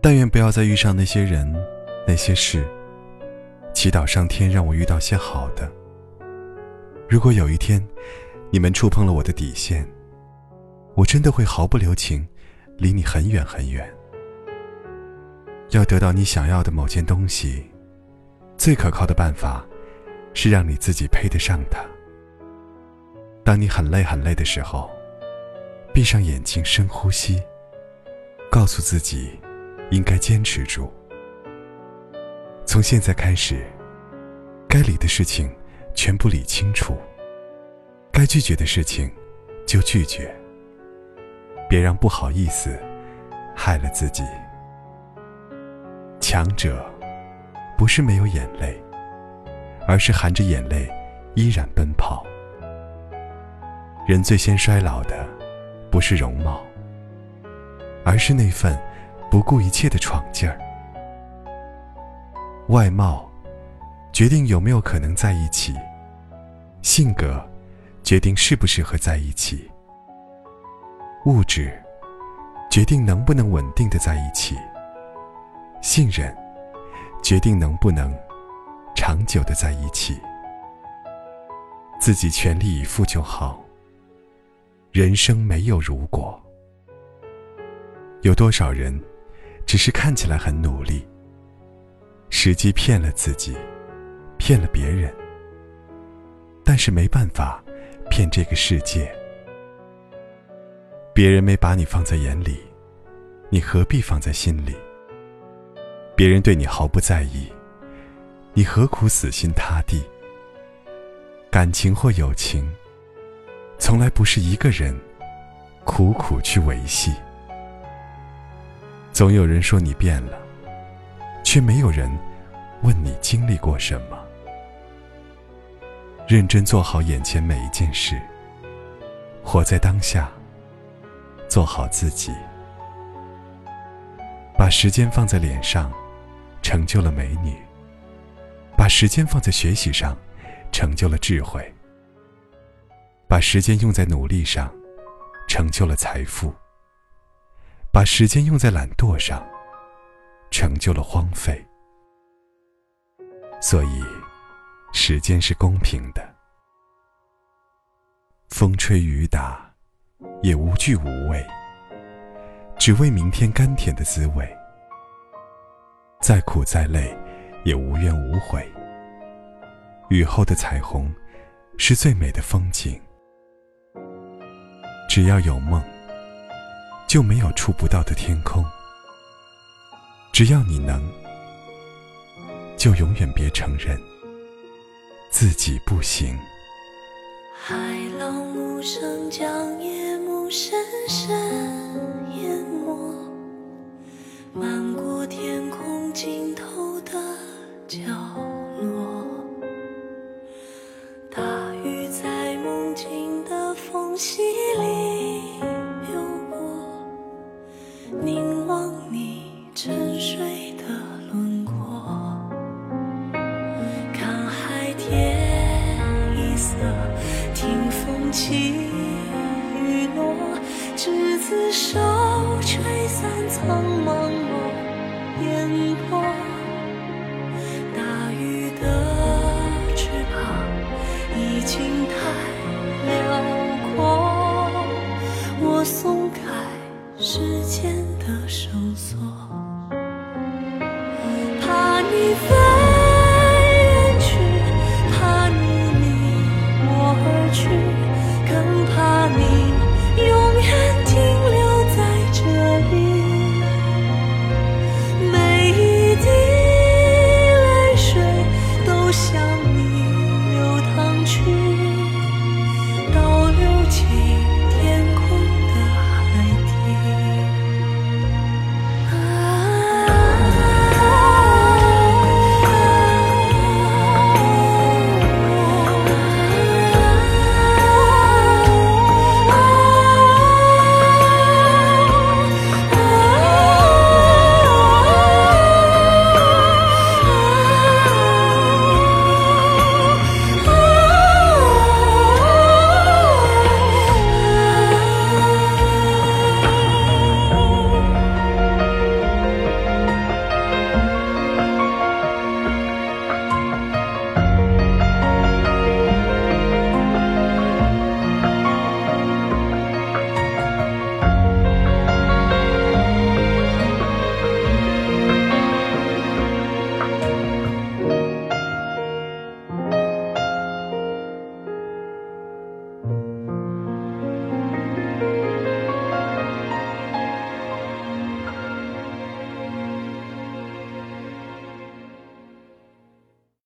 但愿不要再遇上那些人、那些事。祈祷上天让我遇到些好的。如果有一天，你们触碰了我的底线，我真的会毫不留情，离你很远很远。要得到你想要的某件东西，最可靠的办法，是让你自己配得上它。当你很累很累的时候。闭上眼睛，深呼吸，告诉自己，应该坚持住。从现在开始，该理的事情全部理清楚，该拒绝的事情就拒绝。别让不好意思害了自己。强者不是没有眼泪，而是含着眼泪依然奔跑。人最先衰老的。不是容貌，而是那份不顾一切的闯劲儿。外貌决定有没有可能在一起，性格决定适不适合在一起，物质决定能不能稳定的在一起，信任决定能不能长久的在一起。自己全力以赴就好。人生没有如果。有多少人，只是看起来很努力，实际骗了自己，骗了别人，但是没办法骗这个世界。别人没把你放在眼里，你何必放在心里？别人对你毫不在意，你何苦死心塌地？感情或友情。从来不是一个人苦苦去维系，总有人说你变了，却没有人问你经历过什么。认真做好眼前每一件事，活在当下，做好自己，把时间放在脸上，成就了美女；把时间放在学习上，成就了智慧。把时间用在努力上，成就了财富；把时间用在懒惰上，成就了荒废。所以，时间是公平的，风吹雨打，也无惧无畏，只为明天甘甜的滋味。再苦再累，也无怨无悔。雨后的彩虹，是最美的风景。只要有梦，就没有触不到的天空。只要你能，就永远别承认自己不行。海浪无声，将夜幕深深淹没，漫过天空尽头凝望你沉睡的轮廓看海天一色听风起雨落执子手吹散苍茫茫烟波大鱼的翅膀已经太辽阔我松开时间。的绳索。